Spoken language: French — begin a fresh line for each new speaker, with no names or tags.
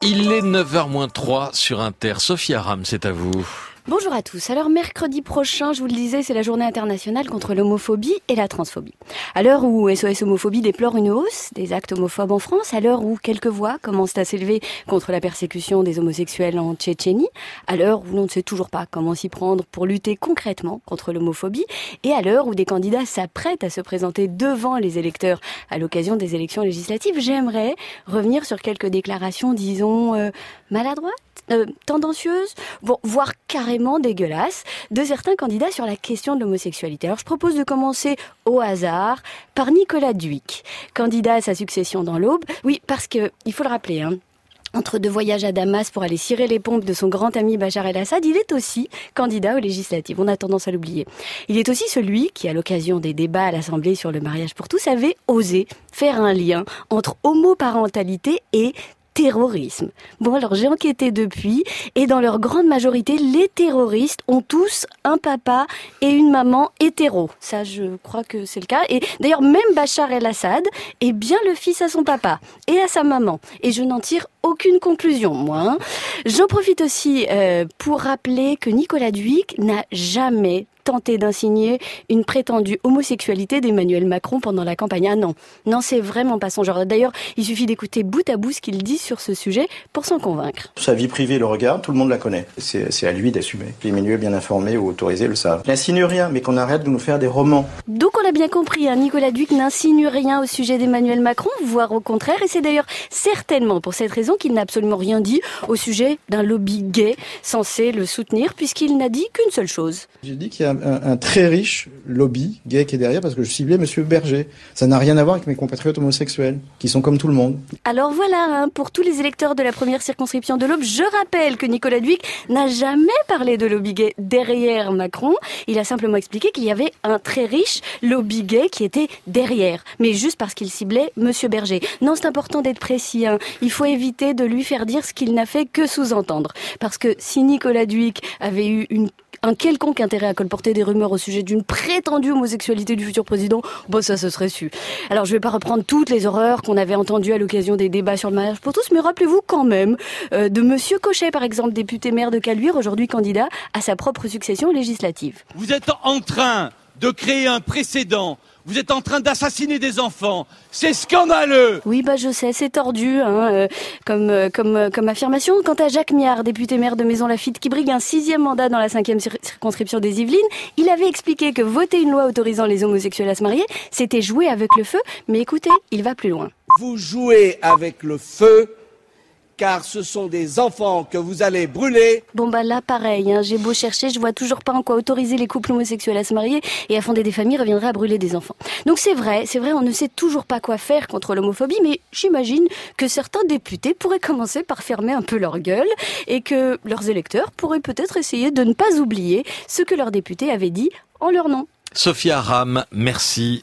Il est 9h-3 sur Inter. Sophia Ram, c'est à vous.
Bonjour à tous. Alors mercredi prochain, je vous le disais, c'est la journée internationale contre l'homophobie et la transphobie. À l'heure où SOS Homophobie déplore une hausse des actes homophobes en France, à l'heure où quelques voix commencent à s'élever contre la persécution des homosexuels en Tchétchénie, à l'heure où l'on ne sait toujours pas comment s'y prendre pour lutter concrètement contre l'homophobie, et à l'heure où des candidats s'apprêtent à se présenter devant les électeurs à l'occasion des élections législatives, j'aimerais revenir sur quelques déclarations, disons, euh, maladroites euh, tendancieuse, voire carrément dégueulasse, de certains candidats sur la question de l'homosexualité. Alors je propose de commencer au hasard par Nicolas Duic, candidat à sa succession dans l'Aube. Oui, parce que, il faut le rappeler, hein, entre deux voyages à Damas pour aller cirer les pompes de son grand ami Bachar el-Assad, il est aussi candidat aux législatives. On a tendance à l'oublier. Il est aussi celui qui, à l'occasion des débats à l'Assemblée sur le mariage pour tous, avait osé faire un lien entre homoparentalité et terrorisme. Bon, alors j'ai enquêté depuis, et dans leur grande majorité, les terroristes ont tous un papa et une maman hétéro. Ça, je crois que c'est le cas. Et d'ailleurs, même Bachar el-Assad est bien le fils à son papa et à sa maman. Et je n'en tire aucune conclusion, moi. Hein. J'en profite aussi euh, pour rappeler que Nicolas Duic n'a jamais tenté d'insigner une prétendue homosexualité d'Emmanuel Macron pendant la campagne. Ah non, non, c'est vraiment pas son genre. D'ailleurs, il suffit d'écouter bout à bout ce qu'il dit sur ce sujet pour s'en convaincre.
Sa vie privée le regarde, tout le monde la connaît. C'est à lui d'assumer. Les milieux bien informés ou autorisés le savent. Il n'insinue rien, mais qu'on arrête de nous faire des romans.
Donc on l'a bien compris, hein, Nicolas Duc n'insinue rien au sujet d'Emmanuel Macron, voire au contraire, et c'est d'ailleurs certainement pour cette raison qu'il n'a absolument rien dit au sujet d'un lobby gay censé le soutenir, puisqu'il n'a dit qu'une seule chose.
J'ai dit qu'il y a un, très riche lobby gay qui est derrière parce que je ciblais Monsieur Berger. Ça n'a rien à voir avec mes compatriotes homosexuels, qui sont comme tout le monde.
Alors voilà, hein, pour tous les électeurs de la première circonscription de l'Aube, je rappelle que Nicolas Duic n'a jamais parlé de lobby gay derrière Macron. Il a simplement expliqué qu'il y avait un très riche lobby gay qui était derrière, mais juste parce qu'il ciblait Monsieur Berger. Non, c'est important d'être précis. Hein. Il faut éviter de lui faire dire ce qu'il n'a fait que sous-entendre. Parce que si Nicolas Duic avait eu une un quelconque intérêt à colporter des rumeurs au sujet d'une prétendue homosexualité du futur président, bon ça se serait su. Alors je vais pas reprendre toutes les horreurs qu'on avait entendues à l'occasion des débats sur le mariage pour tous, mais rappelez-vous quand même euh, de Monsieur Cochet par exemple, député maire de Caluire, aujourd'hui candidat à sa propre succession législative.
Vous êtes en train de créer un précédent vous êtes en train d'assassiner des enfants. C'est scandaleux.
Oui, bah je sais, c'est tordu, hein, euh, comme euh, comme euh, comme affirmation. Quant à Jacques Miard, député maire de Maison Lafitte, qui brigue un sixième mandat dans la cinquième circonscription des Yvelines, il avait expliqué que voter une loi autorisant les homosexuels à se marier, c'était jouer avec le feu. Mais écoutez, il va plus loin.
Vous jouez avec le feu car ce sont des enfants que vous allez brûler.
Bon bah là pareil, hein, j'ai beau chercher, je vois toujours pas en quoi autoriser les couples homosexuels à se marier et à fonder des familles reviendrait à brûler des enfants. Donc c'est vrai, c'est vrai, on ne sait toujours pas quoi faire contre l'homophobie, mais j'imagine que certains députés pourraient commencer par fermer un peu leur gueule et que leurs électeurs pourraient peut-être essayer de ne pas oublier ce que leurs députés avaient dit en leur nom.
Sophia Ram, merci.